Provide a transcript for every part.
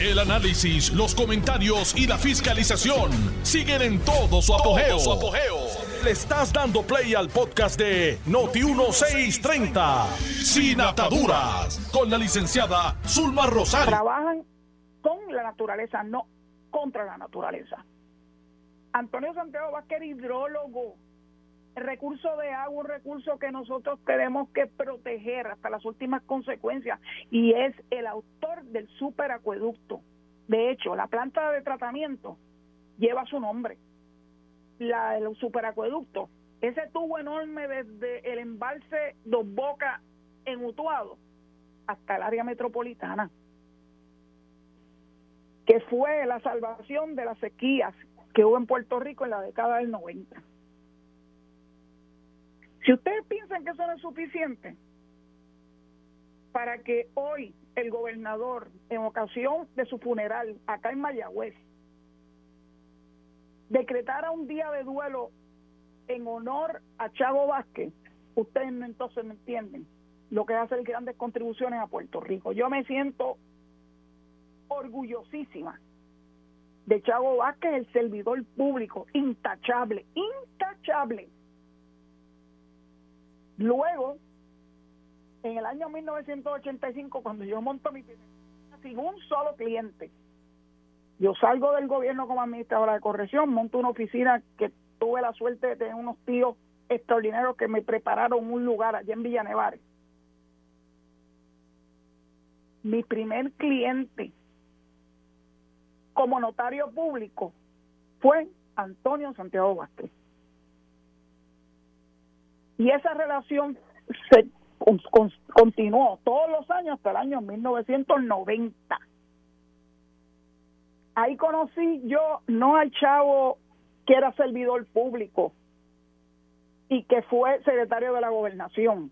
El análisis, los comentarios y la fiscalización siguen en todo su apogeo. Le estás dando play al podcast de Noti1630, Sin Ataduras, con la licenciada Zulma Rosario. Trabajan con la naturaleza, no contra la naturaleza. Antonio Santiago Vázquez, hidrólogo. El recurso de agua, un recurso que nosotros tenemos que proteger hasta las últimas consecuencias, y es el autor del superacueducto. De hecho, la planta de tratamiento lleva su nombre, la del superacueducto. Ese tubo enorme desde el embalse Dos Bocas en Utuado hasta el área metropolitana, que fue la salvación de las sequías que hubo en Puerto Rico en la década del 90. Si ustedes piensan que eso no es suficiente para que hoy el gobernador, en ocasión de su funeral acá en Mayagüez, decretara un día de duelo en honor a Chago Vázquez, ustedes entonces no entienden lo que es hacer grandes contribuciones a Puerto Rico. Yo me siento orgullosísima de Chago Vázquez, el servidor público, intachable, intachable. Luego, en el año 1985, cuando yo monto mi sin un solo cliente, yo salgo del gobierno como administradora de corrección, monto una oficina que tuve la suerte de tener unos tíos extraordinarios que me prepararon un lugar allá en Villanevares. Mi primer cliente como notario público fue Antonio Santiago Vázquez. Y esa relación se continuó todos los años hasta el año 1990. Ahí conocí yo no al chavo que era servidor público y que fue secretario de la gobernación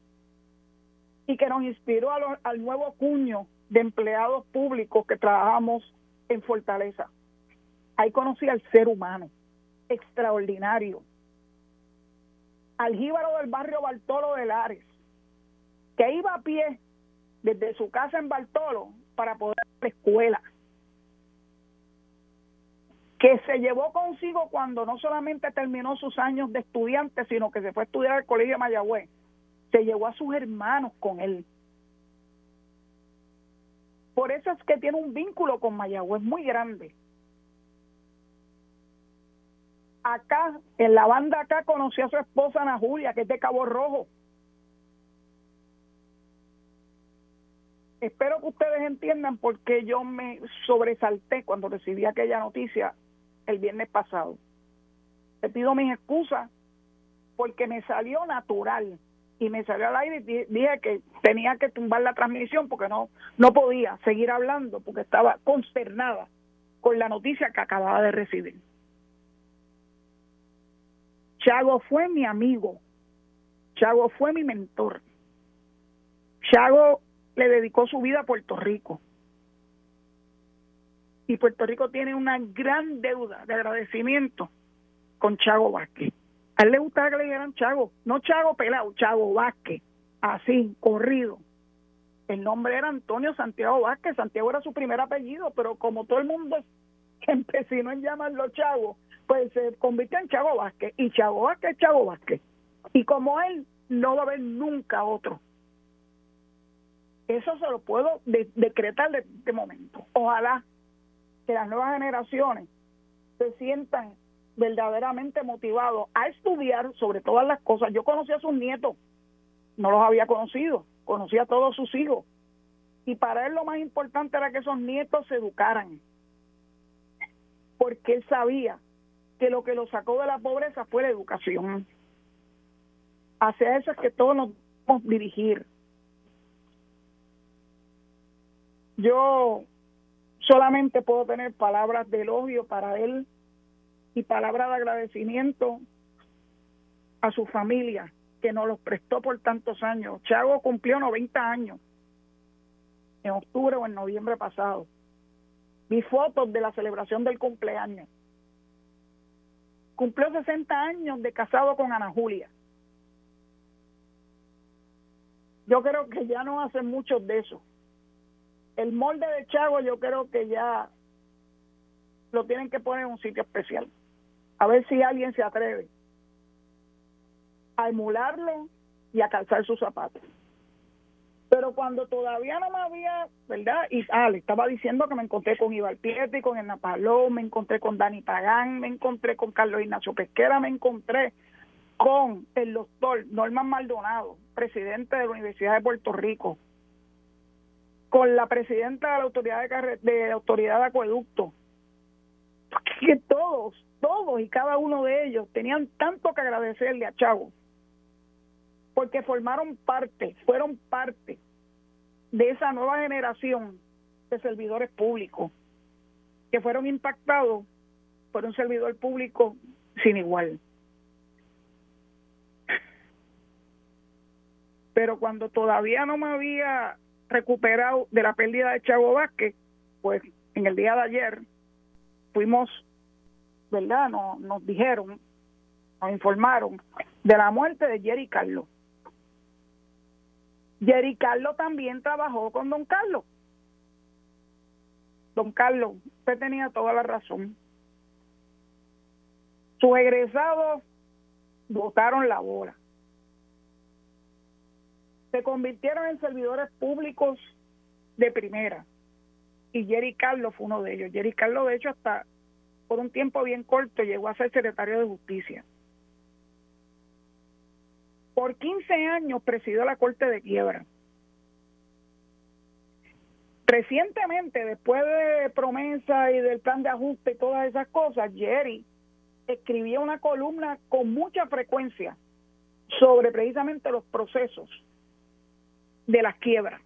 y que nos inspiró al nuevo cuño de empleados públicos que trabajamos en Fortaleza. Ahí conocí al ser humano, extraordinario. Al jíbaro del barrio Bartolo de Lares, que iba a pie desde su casa en Bartolo para poder ir a la escuela. Que se llevó consigo cuando no solamente terminó sus años de estudiante, sino que se fue a estudiar al colegio de Mayagüez. Se llevó a sus hermanos con él por eso es que tiene un vínculo con Mayagüez muy grande. Acá, en la banda acá, conocí a su esposa Ana Julia, que es de Cabo Rojo. Espero que ustedes entiendan por qué yo me sobresalté cuando recibí aquella noticia el viernes pasado. Te pido mis excusas porque me salió natural y me salió al aire y dije que tenía que tumbar la transmisión porque no no podía seguir hablando porque estaba consternada con la noticia que acababa de recibir. Chago fue mi amigo. Chago fue mi mentor. Chago le dedicó su vida a Puerto Rico. Y Puerto Rico tiene una gran deuda de agradecimiento con Chago Vázquez. A él le gustaba que le dijeran Chago, no Chago pelado, Chago Vázquez, así, corrido. El nombre era Antonio Santiago Vázquez, Santiago era su primer apellido, pero como todo el mundo empecinó en llamarlo Chago, pues se convirtió en Chago Vázquez, y Chago Vázquez, Chago Vázquez. Y como él, no va a haber nunca otro. Eso se lo puedo decretar de este momento. Ojalá que las nuevas generaciones se sientan verdaderamente motivado a estudiar sobre todas las cosas. Yo conocí a sus nietos, no los había conocido, conocí a todos sus hijos. Y para él lo más importante era que esos nietos se educaran, porque él sabía que lo que lo sacó de la pobreza fue la educación. Hacia eso es que todos nos debemos dirigir. Yo solamente puedo tener palabras de elogio para él y palabra de agradecimiento a su familia que nos los prestó por tantos años. Chago cumplió 90 años en octubre o en noviembre pasado. Vi fotos de la celebración del cumpleaños. Cumplió 60 años de casado con Ana Julia. Yo creo que ya no hacen muchos de eso. el molde de Chago yo creo que ya lo tienen que poner en un sitio especial. A ver si alguien se atreve a emularlo y a calzar sus zapatos. Pero cuando todavía no me había, ¿verdad? Y ah, estaba diciendo que me encontré con Ibar Pietri, con Erna Paló, me encontré con Dani Pagán, me encontré con Carlos Ignacio Pesquera, me encontré con el doctor Norman Maldonado, presidente de la Universidad de Puerto Rico, con la presidenta de la autoridad de, de autoridad de acueducto, que todos, todos y cada uno de ellos tenían tanto que agradecerle a Chavo porque formaron parte, fueron parte de esa nueva generación de servidores públicos que fueron impactados por un servidor público sin igual. Pero cuando todavía no me había recuperado de la pérdida de Chavo Vázquez, pues en el día de ayer fuimos, ¿verdad? Nos, nos dijeron, nos informaron de la muerte de Jerry Carlos. Jerry Carlos también trabajó con don Carlos. Don Carlos, usted tenía toda la razón. Sus egresados votaron la bola. Se convirtieron en servidores públicos de primera. Y Jerry Carlos fue uno de ellos. Jerry Carlos, de hecho, hasta por un tiempo bien corto llegó a ser secretario de justicia. Por 15 años presidió la Corte de Quiebra. Recientemente, después de promesa y del plan de ajuste y todas esas cosas, Jerry escribía una columna con mucha frecuencia sobre precisamente los procesos de las quiebras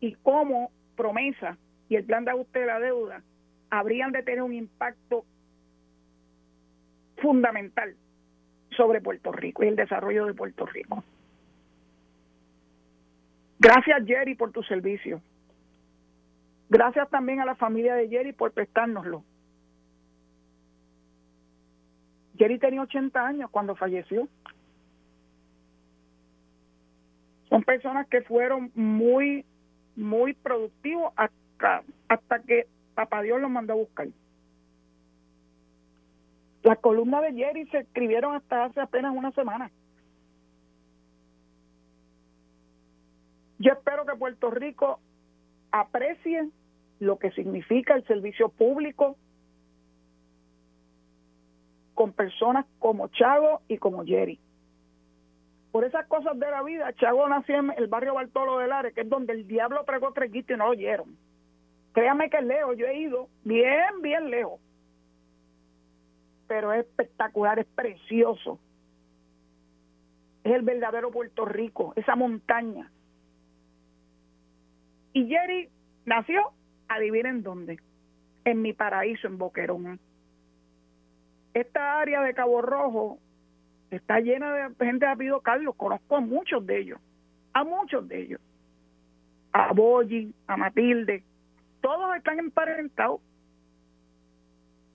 y cómo promesa y el plan de ajuste de la deuda habrían de tener un impacto fundamental sobre Puerto Rico y el desarrollo de Puerto Rico. Gracias Jerry por tu servicio. Gracias también a la familia de Jerry por prestárnoslo. Jerry tenía 80 años cuando falleció. Son personas que fueron muy, muy productivos hasta, hasta que Papá Dios los mandó a buscar. Las columnas de Jerry se escribieron hasta hace apenas una semana. Yo espero que Puerto Rico aprecie lo que significa el servicio público con personas como Chago y como Jerry. Por esas cosas de la vida, Chago nació en el barrio Bartolo de Lares, que es donde el diablo pregó tres y no lo oyeron. Créame que lejos, yo he ido bien, bien lejos pero es espectacular, es precioso. Es el verdadero Puerto Rico, esa montaña. Y Jerry nació, adivinen dónde, en mi paraíso, en Boquerón. Esta área de Cabo Rojo está llena de gente de apellido Carlos, conozco a muchos de ellos, a muchos de ellos. A Boyi, a Matilde, todos están emparentados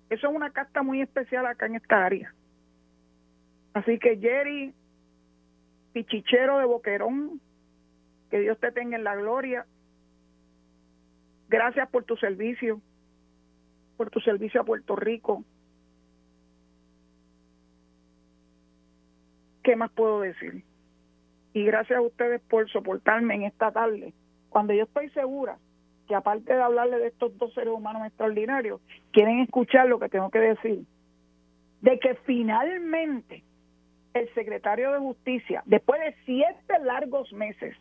eso es una casta muy especial acá en esta área. Así que Jerry, pichichero de Boquerón, que Dios te tenga en la gloria. Gracias por tu servicio, por tu servicio a Puerto Rico. ¿Qué más puedo decir? Y gracias a ustedes por soportarme en esta tarde, cuando yo estoy segura que aparte de hablarle de estos dos seres humanos extraordinarios, quieren escuchar lo que tengo que decir. De que finalmente el secretario de Justicia, después de siete largos meses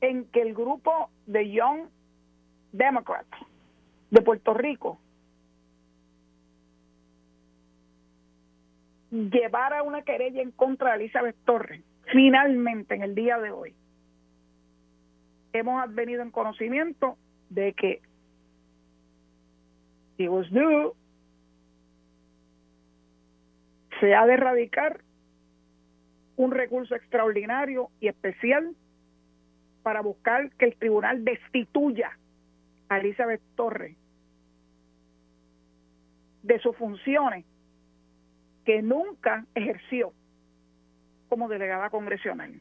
en que el grupo de Young Democrats de Puerto Rico llevara una querella en contra de Elizabeth Torres, finalmente en el día de hoy hemos venido en conocimiento de que was se ha de erradicar un recurso extraordinario y especial para buscar que el tribunal destituya a Elizabeth Torres de sus funciones que nunca ejerció como delegada congresional.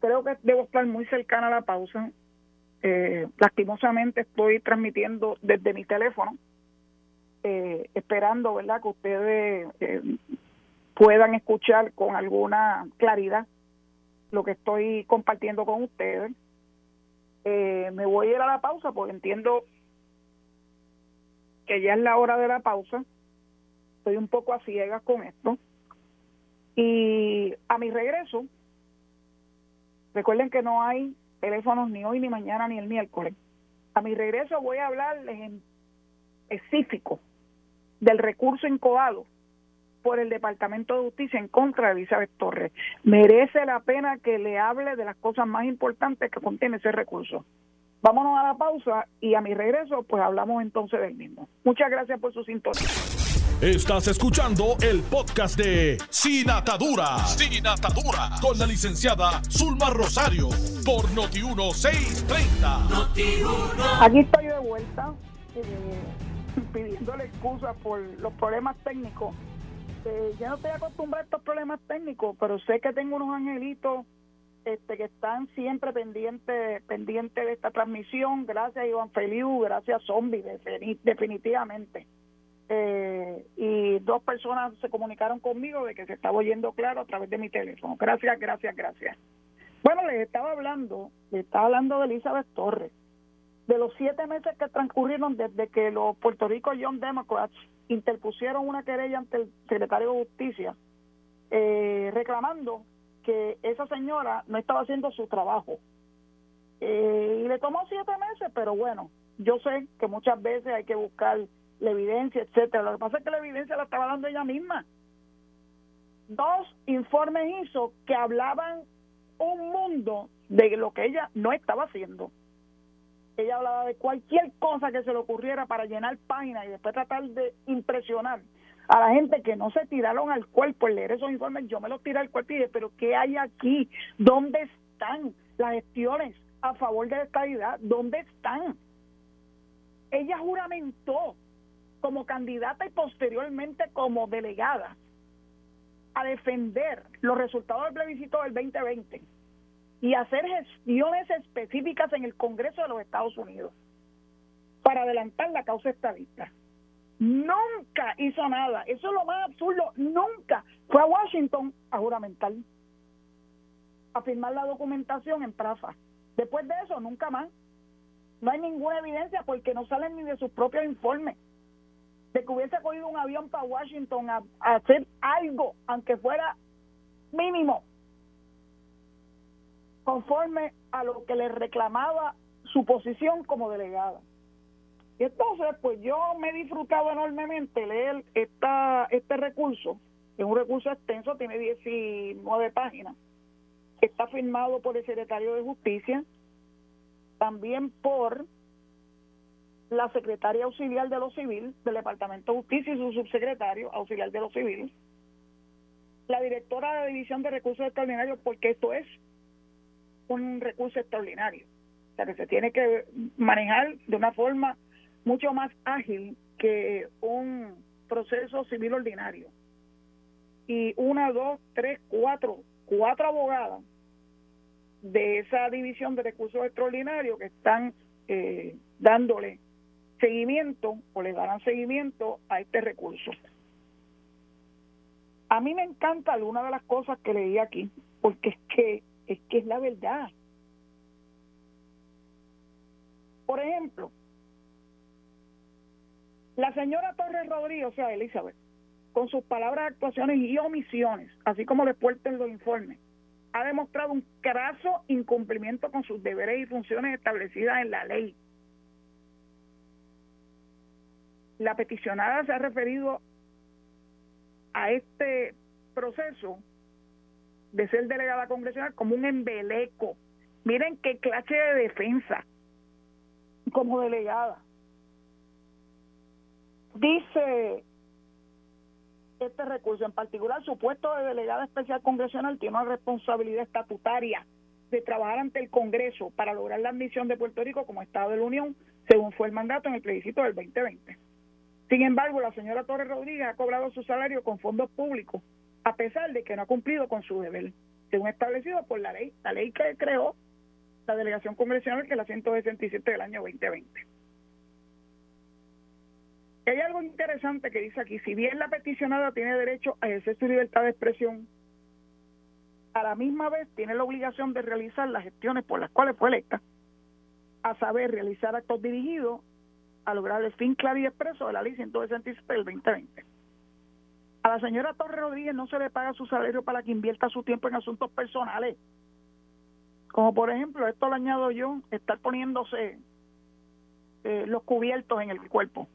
Creo que debo estar muy cercana a la pausa Eh, lastimosamente estoy transmitiendo desde mi teléfono, eh, esperando, ¿verdad?, que ustedes eh, puedan escuchar con alguna claridad lo que estoy compartiendo con ustedes. me voy a ir a la pausa porque entiendo que ya es la hora de la pausa. Estoy un poco a ciegas con esto. Y a mi regreso, recuerden que no hay teléfonos ni hoy, ni mañana, ni el miércoles. A mi regreso voy a hablarles en específico del recurso incoado por el Departamento de Justicia en contra de Elizabeth Torres. Merece la pena que le hable de las cosas más importantes que contiene ese recurso. Vámonos a la pausa y a mi regreso pues hablamos entonces del mismo. Muchas gracias por su sintonía. Estás escuchando el podcast de Sin Atadura. Sin Atadura. Con la licenciada Zulma Rosario. Por Noti1630. Aquí estoy de vuelta. Eh, pidiéndole excusas por los problemas técnicos. Eh, ya no estoy acostumbrado a estos problemas técnicos, pero sé que tengo unos angelitos este, que están siempre pendientes pendiente de esta transmisión. Gracias, Iván Feliu. Gracias, Zombie, definitivamente. Eh, y dos personas se comunicaron conmigo de que se estaba oyendo claro a través de mi teléfono. Gracias, gracias, gracias. Bueno, les estaba hablando, les estaba hablando de Elizabeth Torres, de los siete meses que transcurrieron desde que los Puerto Rico Young Democrats interpusieron una querella ante el secretario de Justicia eh, reclamando que esa señora no estaba haciendo su trabajo. Eh, y le tomó siete meses, pero bueno, yo sé que muchas veces hay que buscar la evidencia, etcétera. Lo que pasa es que la evidencia la estaba dando ella misma. Dos informes hizo que hablaban un mundo de lo que ella no estaba haciendo. Ella hablaba de cualquier cosa que se le ocurriera para llenar páginas y después tratar de impresionar a la gente que no se tiraron al cuerpo el leer esos informes. Yo me los tiré al cuerpo y dije, pero ¿qué hay aquí? ¿Dónde están las gestiones a favor de la estabilidad? ¿Dónde están? Ella juramentó como candidata y posteriormente como delegada a defender los resultados del plebiscito del 2020 y hacer gestiones específicas en el Congreso de los Estados Unidos para adelantar la causa estadista. Nunca hizo nada. Eso es lo más absurdo. Nunca fue a Washington a juramentar, a firmar la documentación en Prafa. Después de eso, nunca más. No hay ninguna evidencia porque no salen ni de sus propios informes de que hubiese cogido un avión para Washington a, hacer algo, aunque fuera mínimo, conforme a lo que le reclamaba su posición como delegada. Y entonces, pues yo me he disfrutado enormemente leer esta, este recurso, es un recurso extenso, tiene 19 páginas, está firmado por el secretario de Justicia, también por la secretaria auxiliar de lo civil del Departamento de Justicia y su subsecretario auxiliar de lo civil, la directora de la División de Recursos Extraordinarios, porque esto es un recurso extraordinario, o sea que se tiene que manejar de una forma mucho más ágil que un proceso civil ordinario. Y una, dos, tres, cuatro, cuatro abogadas de esa división de recursos extraordinarios que están eh, dándole seguimiento o le darán seguimiento a este recurso. A mí me encanta alguna de las cosas que leí aquí, porque es que es que es la verdad. Por ejemplo, la señora Torres Rodríguez, o sea, Elizabeth, con sus palabras, actuaciones y omisiones, así como después en los informes, ha demostrado un craso incumplimiento con sus deberes y funciones establecidas en la ley la peticionada se ha referido a este proceso de ser delegada congresional como un embeleco. Miren qué clase de defensa como delegada. Dice este recurso, en particular su puesto de delegada especial congresional tiene una responsabilidad estatutaria de trabajar ante el Congreso para lograr la admisión de Puerto Rico como Estado de la Unión, según fue el mandato en el plebiscito del 2020. Sin embargo, la señora Torres Rodríguez ha cobrado su salario con fondos públicos, a pesar de que no ha cumplido con su deber, según establecido por la ley, la ley que creó la delegación congresional, que es la 167 del año 2020. Hay algo interesante que dice aquí, si bien la peticionada tiene derecho a ejercer su libertad de expresión, a la misma vez tiene la obligación de realizar las gestiones por las cuales fue electa, a saber, realizar actos dirigidos a lograr el fin claro y expreso de la ley 167 del 2020. A la señora Torres Rodríguez no se le paga su salario para que invierta su tiempo en asuntos personales. Como por ejemplo, esto lo añado yo, estar poniéndose eh, los cubiertos en el cuerpo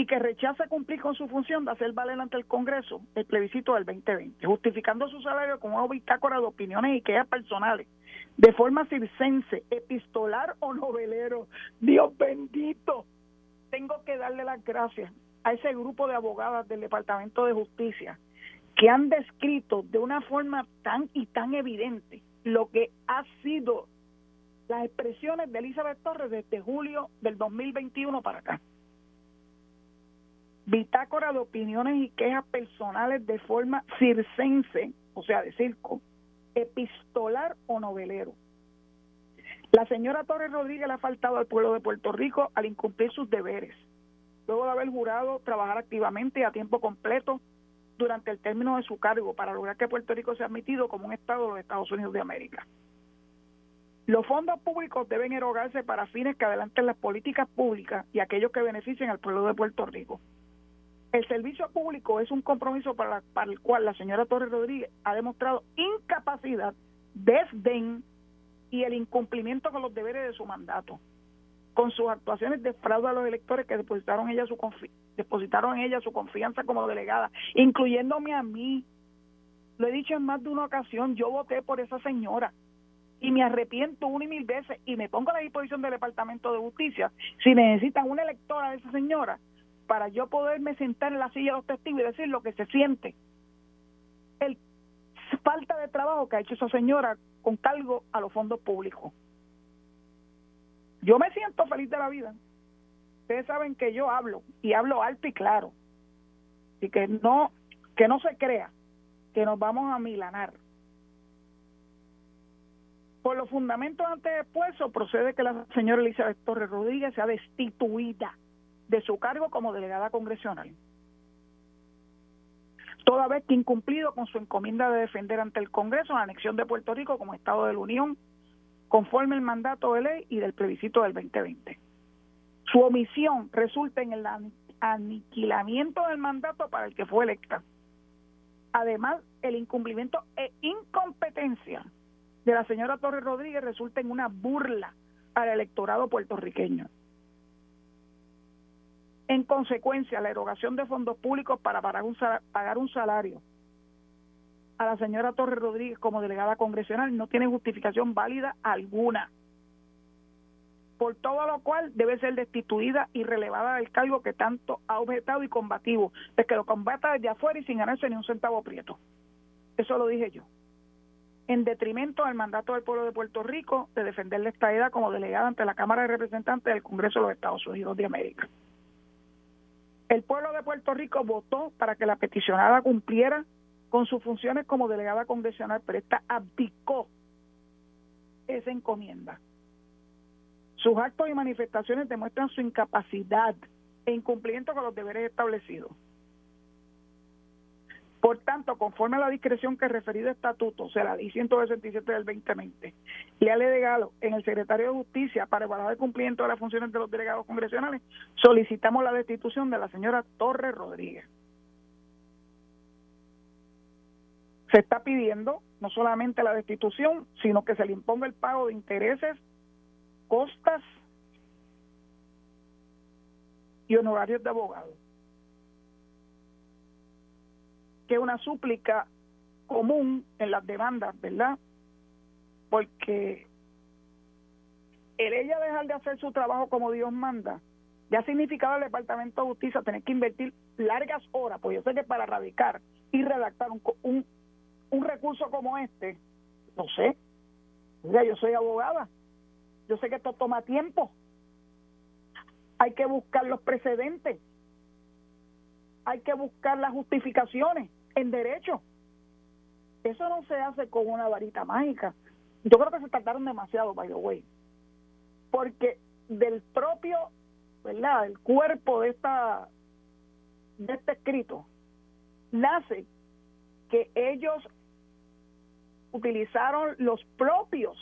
y que rechaza cumplir con su función de hacer valer ante el Congreso el plebiscito del 2020, justificando su salario como una bitácora de opiniones y quejas personales, de forma circense, epistolar o novelero. Dios bendito, tengo que darle las gracias a ese grupo de abogadas del Departamento de Justicia que han descrito de una forma tan y tan evidente lo que ha sido las expresiones de Elizabeth Torres desde julio del 2021 para acá bitácora de opiniones y quejas personales de forma circense, o sea, de circo, epistolar o novelero. La señora Torres Rodríguez le ha faltado al pueblo de Puerto Rico al incumplir sus deberes, luego de haber jurado trabajar activamente y a tiempo completo durante el término de su cargo para lograr que Puerto Rico sea admitido como un Estado de los Estados Unidos de América. Los fondos públicos deben erogarse para fines que adelanten las políticas públicas y aquellos que beneficien al pueblo de Puerto Rico. El servicio público es un compromiso para, para el cual la señora Torres Rodríguez ha demostrado incapacidad, desdén y el incumplimiento con los deberes de su mandato. Con sus actuaciones defrauda a los electores que depositaron, depositaron en ella su confianza como delegada, incluyéndome a mí. Lo he dicho en más de una ocasión, yo voté por esa señora y me arrepiento una y mil veces y me pongo a la disposición del Departamento de Justicia si necesitan una electora de esa señora para yo poderme sentar en la silla de los testigos y decir lo que se siente. El falta de trabajo que ha hecho esa señora con cargo a los fondos públicos. Yo me siento feliz de la vida. Ustedes saben que yo hablo y hablo alto y claro. Y que no que no se crea que nos vamos a milanar. Por los fundamentos antes expuestos, procede que la señora Elizabeth Torres Rodríguez sea destituida de su cargo como delegada congresional. Toda vez que incumplido con su encomienda de defender ante el Congreso la anexión de Puerto Rico como Estado de la Unión, conforme el mandato de ley y del plebiscito del 2020. Su omisión resulta en el aniquilamiento del mandato para el que fue electa. Además, el incumplimiento e incompetencia de la señora Torres Rodríguez resulta en una burla al electorado puertorriqueño. En consecuencia, la erogación de fondos públicos para pagar un salario, a la señora Torres Rodríguez como delegada congresional no tiene justificación válida alguna. Por todo lo cual debe ser destituida y relevada del cargo que tanto ha objetado y combativo, de que lo combata desde afuera y sin ganarse ni un centavo prieto. Eso lo dije yo. En detrimento al mandato del pueblo de Puerto Rico de defender la estadía como delegada ante la Cámara de Representantes del Congreso de los Estados Unidos de América. El pueblo de Puerto Rico votó para que la peticionada cumpliera con sus funciones como delegada congresional, pero esta abdicó esa encomienda. Sus actos y manifestaciones demuestran su incapacidad e incumplimiento con los deberes establecidos. Por tanto, conforme a la discreción que referido estatuto, o sea, la ley 167 del 2020, le ha delegado en el secretario de Justicia para evaluar el cumplimiento de las funciones de los delegados congresionales, solicitamos la destitución de la señora Torres Rodríguez. Se está pidiendo no solamente la destitución, sino que se le imponga el pago de intereses, costas y honorarios de abogados que es una súplica común en las demandas, ¿verdad? Porque el ella dejar de hacer su trabajo como Dios manda, ya ha significado al Departamento de Justicia tener que invertir largas horas, pues yo sé que para radicar y redactar un, un, un recurso como este, no sé, Mira, yo soy abogada, yo sé que esto toma tiempo, hay que buscar los precedentes, hay que buscar las justificaciones en derecho. Eso no se hace con una varita mágica. yo creo que se tardaron demasiado, by the way, porque del propio, ¿verdad? El cuerpo de esta de este escrito nace que ellos utilizaron los propios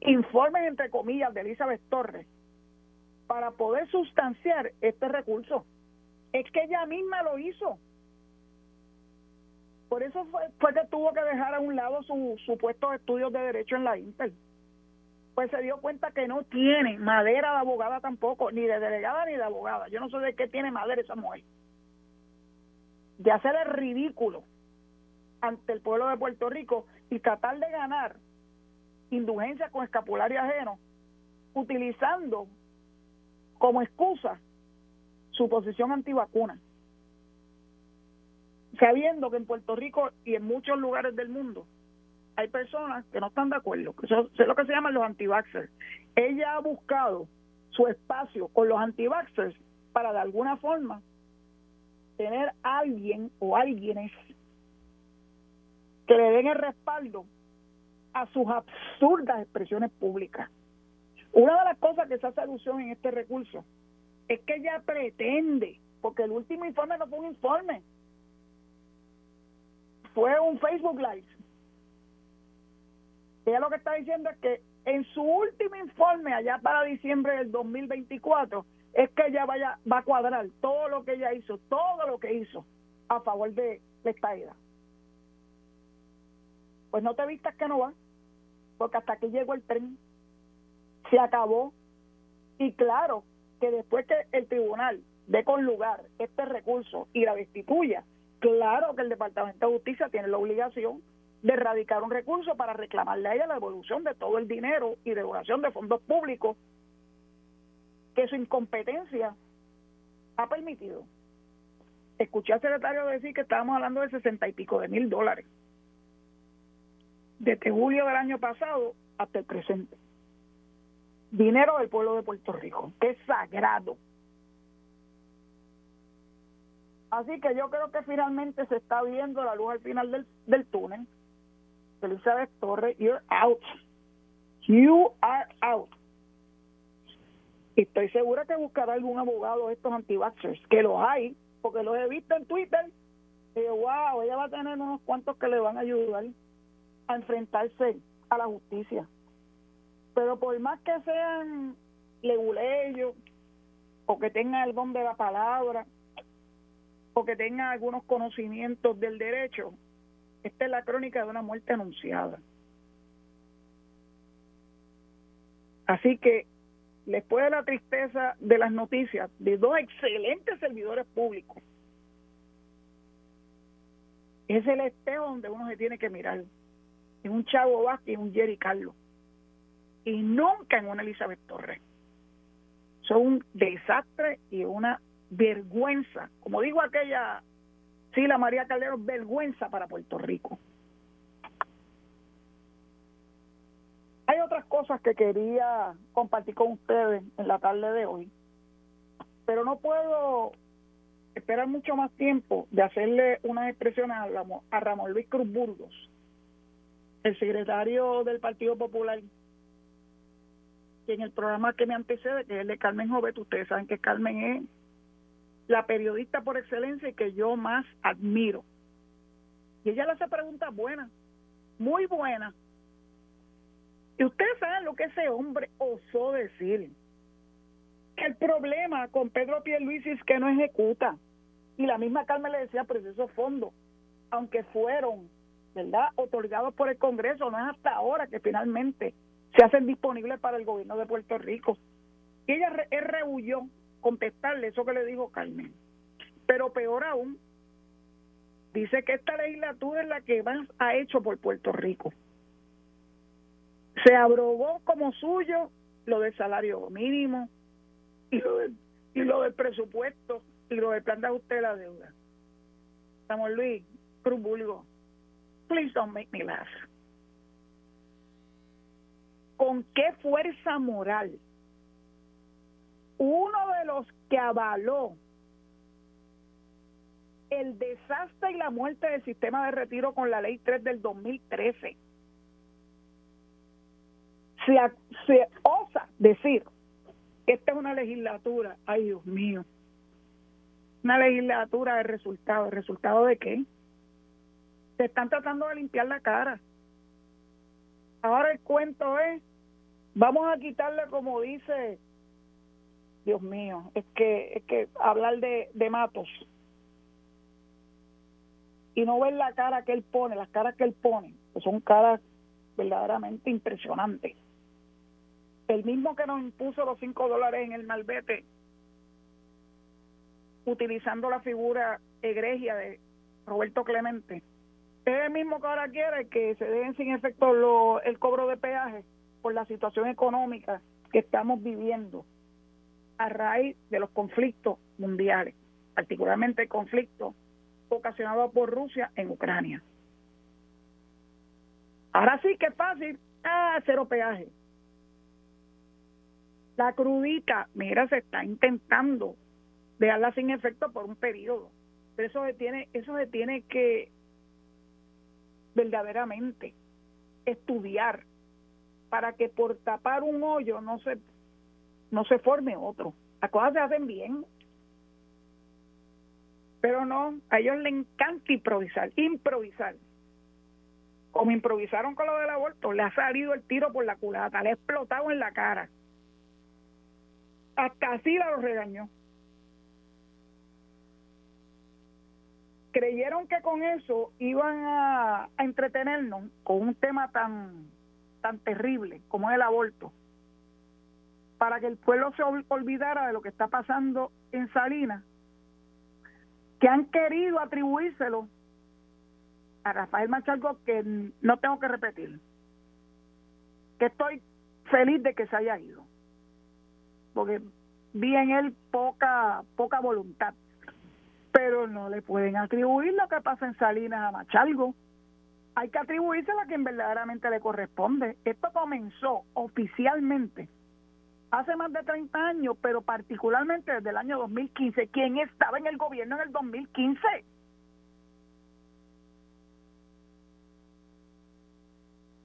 informes entre comillas de Elizabeth Torres para poder sustanciar este recurso. Es que ella misma lo hizo. Por eso fue, fue que tuvo que dejar a un lado sus supuestos estudios de derecho en la Inter pues se dio cuenta que no tiene madera de abogada tampoco, ni de delegada ni de abogada. Yo no sé de qué tiene madera esa mujer. De hacer ridículo ante el pueblo de Puerto Rico y tratar de ganar indulgencia con escapulario ajeno, utilizando como excusa su posición antivacuna. Sabiendo que en Puerto Rico y en muchos lugares del mundo hay personas que no están de acuerdo, eso, es lo que se llaman los anti-vaxxers. Ella ha buscado su espacio con los anti-vaxxers para de alguna forma tener alguien o alguienes que le den el respaldo a sus absurdas expresiones públicas. Una de las cosas que se hace alusión en este recurso es que ella pretende, porque el último informe no fue un informe, fue un Facebook Live ella lo que está diciendo es que en su último informe, allá para diciembre del 2024, es que ella vaya, va a cuadrar todo lo que ella hizo, todo lo que hizo a favor de la estadía. Pues no te vistas que no va, porque hasta que llegó el tren, se acabó. Y claro que después que el tribunal dé con lugar este recurso y la destituya, claro que el Departamento de Justicia tiene la obligación de erradicar un recurso para reclamarle a ella la devolución de todo el dinero y devolución de fondos públicos que su incompetencia ha permitido. Escuché al secretario decir que estábamos hablando de sesenta y pico de mil dólares desde julio del año pasado hasta el presente. Dinero del pueblo de Puerto Rico, que es sagrado. Así que yo creo que finalmente se está viendo la luz al final del, del túnel Elizabeth Torres, you're out. You are out. Y estoy segura que buscará algún abogado de estos anti que los hay, porque los he visto en Twitter. Y wow, ella va a tener unos cuantos que le van a ayudar a enfrentarse a la justicia. Pero por más que sean leguleyos, o que tengan el don de la palabra, o que tengan algunos conocimientos del derecho, esta es la crónica de una muerte anunciada. Así que, después de la tristeza de las noticias de dos excelentes servidores públicos, es el espejo donde uno se tiene que mirar. En un Chavo Vázquez y un Jerry Carlos. Y nunca en una Elizabeth Torres. Son un desastre y una vergüenza. Como digo aquella Sí, la María Calderón, vergüenza para Puerto Rico. Hay otras cosas que quería compartir con ustedes en la tarde de hoy, pero no puedo esperar mucho más tiempo de hacerle unas expresiones a, Ramón Luis Cruz Burgos, el secretario del Partido Popular, que en el programa que me antecede, que es de Carmen Jovet, ustedes saben que Carmen es la periodista por excelencia y que yo más admiro. Y ella le hace preguntas buenas, muy buenas. Y ustedes saben lo que ese hombre osó decir. Que el problema con Pedro Pierluisi es que no ejecuta. Y la misma Carmen le decía, pero esos fondos, aunque fueron, ¿verdad?, otorgados por el Congreso, no es hasta ahora que finalmente se hacen disponibles para el gobierno de Puerto Rico. Y ella re, rehuyó contestarle eso que le dijo Carmen. Pero peor aún, dice que esta legislatura es la que más ha hecho por Puerto Rico. Se abrogó como suyo lo del salario mínimo y lo del, presupuesto y lo del plan de ajuste de la deuda. Samuel Luis Cruz Bulgo, please don't make me laugh. ¿Con qué fuerza moral uno de los que avaló el desastre y la muerte del sistema de retiro con la ley 3 del 2013 se, se osa decir que esta es una legislatura, ay Dios mío, una legislatura de resultado. ¿El resultado de qué? Se están tratando de limpiar la cara. Ahora el cuento es, vamos a quitarle como dice, Dios mío, es que, es que hablar de, de Matos y no ver la cara que él pone, las caras que él pone, pues son caras verdaderamente impresionantes. El mismo que nos impuso los cinco dólares en el malvete, utilizando la figura egregia de Roberto Clemente, es el mismo que ahora quiere que se dejen sin efecto el cobro de peaje por la situación económica que estamos viviendo a raíz de los conflictos mundiales, particularmente el conflicto ocasionado por Rusia en Ucrania. Ahora sí que es fácil, ah, cero peaje. La crudita, mira, se está intentando dejarla sin efecto por un periodo. Pero eso se tiene, eso se tiene que verdaderamente estudiar para que por tapar un hoyo no se no se forme otro. Las cosas se hacen bien. Pero no, a ellos les encanta improvisar, improvisar. Como improvisaron con lo del aborto, le ha salido el tiro por la culata, le ha explotado en la cara. Hasta así la lo regañó. Creyeron que con eso iban a, entretenernos con un tema tan, tan terrible como el aborto, para que el pueblo se olvidara de lo que está pasando en Salinas que han querido atribuírselo a Rafael Machalgo que no tengo que repetir. Que estoy feliz de que se haya ido. Porque vi en él poca poca voluntad. Pero no le pueden atribuir lo que pasa en Salinas a Machalgo. Hay que atribuírselo a quien verdaderamente le corresponde. Esto comenzó oficialmente hace más de 30 años, pero particularmente desde el año 2015. ¿Quién estaba en el gobierno en el 2015?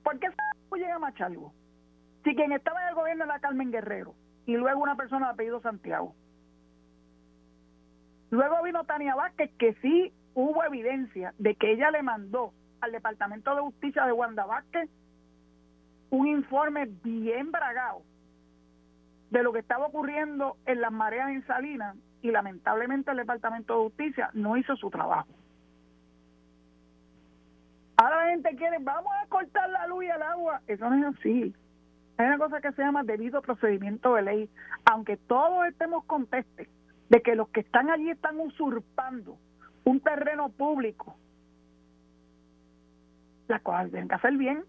¿Por qué se llega Machalgo? Si quien estaba en el gobierno era Carmen Guerrero y luego una persona de apellido Santiago. Luego vino Tania Vázquez, que sí hubo evidencia de que ella le mandó al Departamento de Justicia de Wanda Vázquez un informe bien bragado de lo que estaba ocurriendo en las mareas en Salinas y lamentablemente el Departamento de Justicia no hizo su trabajo. Ahora la gente quiere, vamos a cortar la luz y el agua. Eso no es así. Hay una cosa que se llama debido procedimiento de ley. Aunque todos estemos contestes de que los que están allí están usurpando un terreno público, las cosas tienen que hacer bien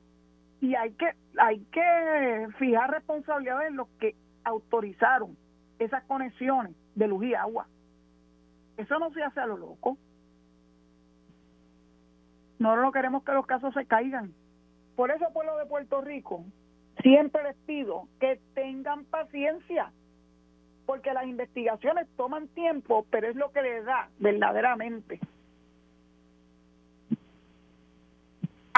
y hay que hay que fijar responsabilidades en los que autorizaron esas conexiones de luz y agua. Eso no se hace a lo loco. No lo queremos que los casos se caigan. Por eso, pueblo de Puerto Rico, siempre les pido que tengan paciencia, porque las investigaciones toman tiempo, pero es lo que les da verdaderamente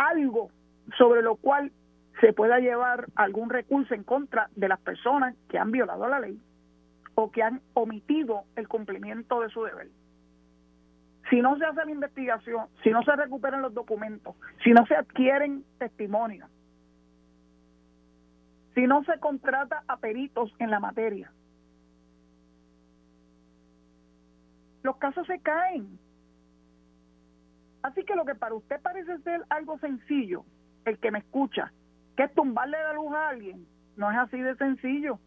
algo sobre lo cual se pueda llevar algún recurso en contra de las personas que han violado la ley o que han omitido el cumplimiento de su deber. Si no se hace la investigación, si no se recuperan los documentos, si no se adquieren testimonios, si no se contrata a peritos en la materia, los casos se caen. Así que lo que para usted parece ser algo sencillo, el que me escucha, que tumbarle la luz a alguien no es así de sencillo.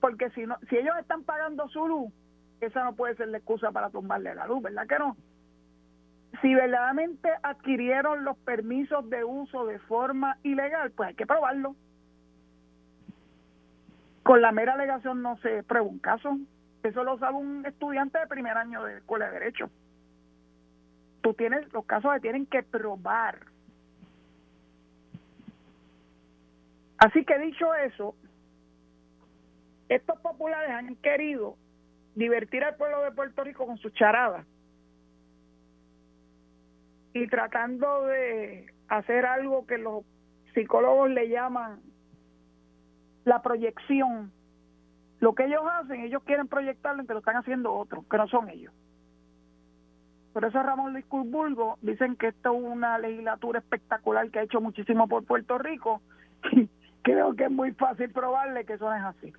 Porque si, no, si ellos están pagando su luz, esa no puede ser la excusa para tumbarle la luz, ¿verdad que no? Si verdaderamente adquirieron los permisos de uso de forma ilegal, pues hay que probarlo. Con la mera alegación no se prueba un caso. Eso lo sabe un estudiante de primer año de escuela de derecho. Tú tienes los casos que tienen que probar Así que dicho eso, estos populares han querido divertir al pueblo de Puerto Rico con su charada y tratando de hacer algo que los psicólogos le llaman la proyección. Lo que ellos hacen, ellos quieren proyectarlo lo están haciendo otros, que no son ellos. Por eso Ramón Luis Curbulgo dicen que esto es una legislatura espectacular que ha hecho muchísimo por Puerto Rico. Creo que es muy fácil probarle que eso no es así.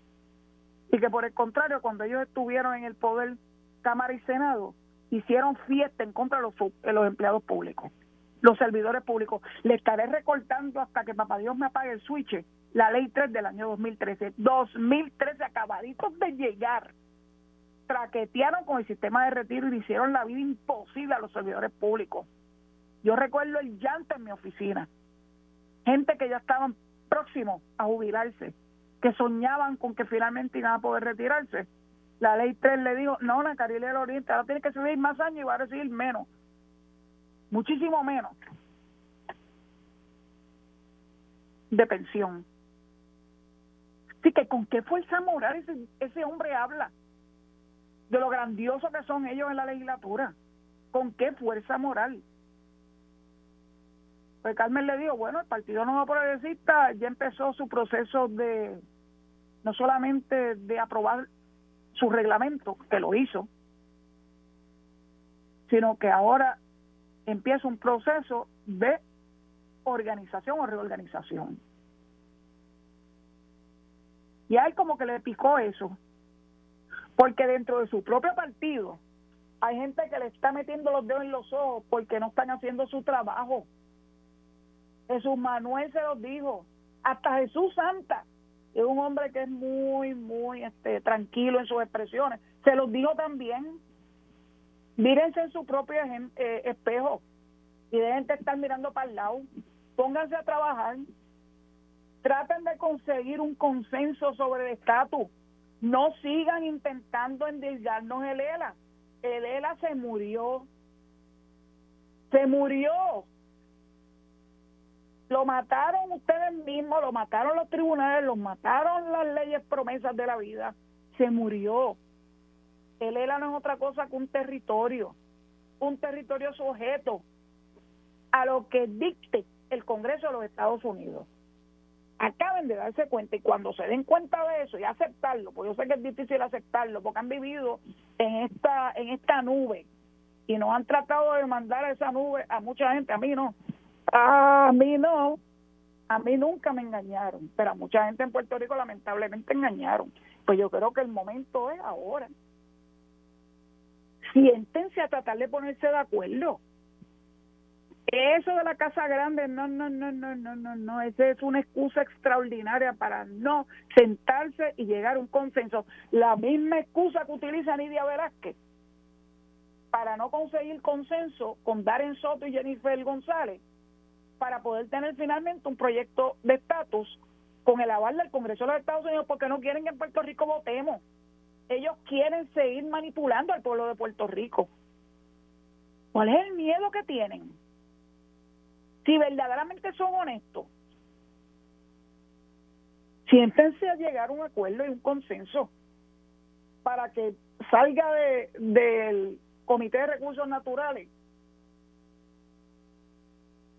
Y que por el contrario, cuando ellos estuvieron en el poder Cámara y Senado, hicieron fiesta en contra de los, de los empleados públicos, los servidores públicos. Le estaré recortando hasta que papá Dios me apague el switch la ley 3 del año 2013. 2013 acabaditos de llegar. Traquetearon con el sistema de retiro y le hicieron la vida imposible a los servidores públicos. Yo recuerdo el llanto en mi oficina. Gente que ya estaban próximos a jubilarse, que soñaban con que finalmente iban a poder retirarse. La ley 3 le dijo, no, la Caribe del Oriente, ahora tiene que subir más años y va a recibir menos. Muchísimo menos de pensión. Así que con qué fuerza moral ese, ese hombre habla de lo grandioso que son ellos en la legislatura. ¿Con qué fuerza moral? Pues Carmen le dijo, bueno, el Partido Nuevo Progresista ya empezó su proceso de, no solamente de aprobar su reglamento, que lo hizo, sino que ahora empieza un proceso de organización o reorganización. Y hay como que le picó eso. Porque dentro de su propio partido hay gente que le está metiendo los dedos en los ojos porque no están haciendo su trabajo. Jesús Manuel se los dijo. Hasta Jesús Santa, es un hombre que es muy, muy este, tranquilo en sus expresiones, se los dijo también. Mírense en su propio eh, espejo y dejen de estar mirando para el lado. Pónganse a trabajar traten de conseguir un consenso sobre el estatus. No sigan intentando endilgarnos el ELA. El ELA se murió. Se murió. Lo mataron ustedes mismos, lo mataron los tribunales, lo mataron las leyes promesas de la vida. Se murió. El ELA no es otra cosa que un territorio, un territorio sujeto a lo que dicte el Congreso de los Estados Unidos acaben de darse cuenta y cuando se den cuenta de eso y aceptarlo, porque yo sé que es difícil aceptarlo, porque han vivido en esta en esta nube y nos han tratado de mandar a esa nube a mucha gente, a mí no, a mí no, a mí nunca me engañaron, pero a mucha gente en Puerto Rico lamentablemente engañaron. Pues yo creo que el momento es ahora. Siéntense a tratar de ponerse de acuerdo eso de la casa grande, no, no, no, no, no, no, no, esa es una excusa extraordinaria para no sentarse y llegar a un consenso. La misma excusa que utiliza Nidia Velázquez para no conseguir consenso con Darren Soto y Jennifer González para poder tener finalmente un proyecto de estatus con el aval del Congreso de los Estados Unidos porque no quieren que en Puerto Rico votemos. Ellos quieren seguir manipulando al pueblo de Puerto Rico. ¿Cuál es el miedo que tienen? si verdaderamente son honestos, siéntense a llegar a un acuerdo y un consenso para que salga de, del Comité de Recursos Naturales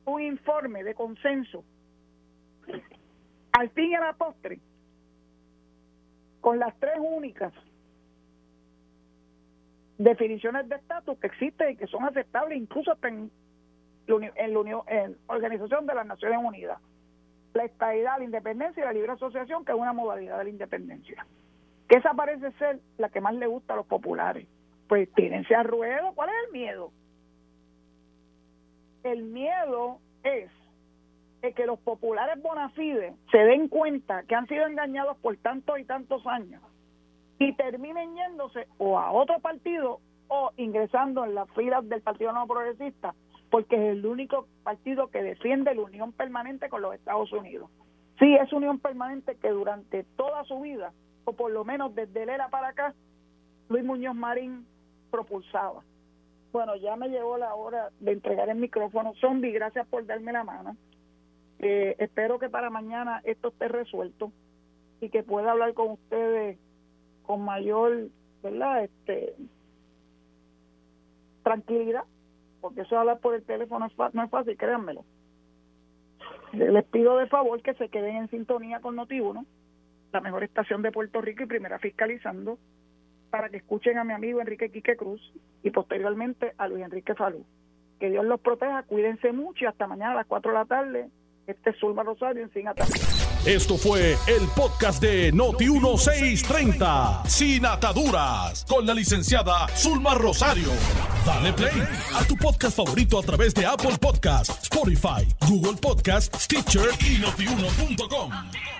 un informe de consenso al fin y a la postre con las tres únicas definiciones de estatus que existen y que son aceptables incluso en la en Organización de las Naciones Unidas. La estabilidad, la independencia y la libre asociación, que es una modalidad de la independencia. Que esa parece ser la que más le gusta a los populares. Pues tírense a ruedo. ¿Cuál es el miedo? El miedo es que los populares bona fide se den cuenta que han sido engañados por tantos y tantos años y terminen yéndose o a otro partido o ingresando en las filas del Partido No Progresista porque es el único partido que defiende la unión permanente con los Estados Unidos. Sí, es unión permanente que durante toda su vida, o por lo menos desde el era para acá, Luis Muñoz Marín propulsaba. Bueno, ya me llegó la hora de entregar el micrófono. Zombie, gracias por darme la mano. Eh, espero que para mañana esto esté resuelto y que pueda hablar con ustedes con mayor, ¿verdad? Este, tranquilidad porque eso hablar por el teléfono no es fácil, créanmelo. Les pido de favor que se queden en sintonía con Notiuno la mejor estación de Puerto Rico y primera fiscalizando, para que escuchen a mi amigo Enrique Quique Cruz y posteriormente a Luis Enrique Falú. Que Dios los proteja, cuídense mucho y hasta mañana a las 4 de la tarde. Este es Zulma Rosario en Sin Ataduras. Esto fue el podcast de Noti1630, Sin Ataduras, con la licenciada Zulma Rosario. Dale play a tu podcast favorito a través de Apple Podcasts, Spotify, Google Podcasts, Stitcher y notiuno.com.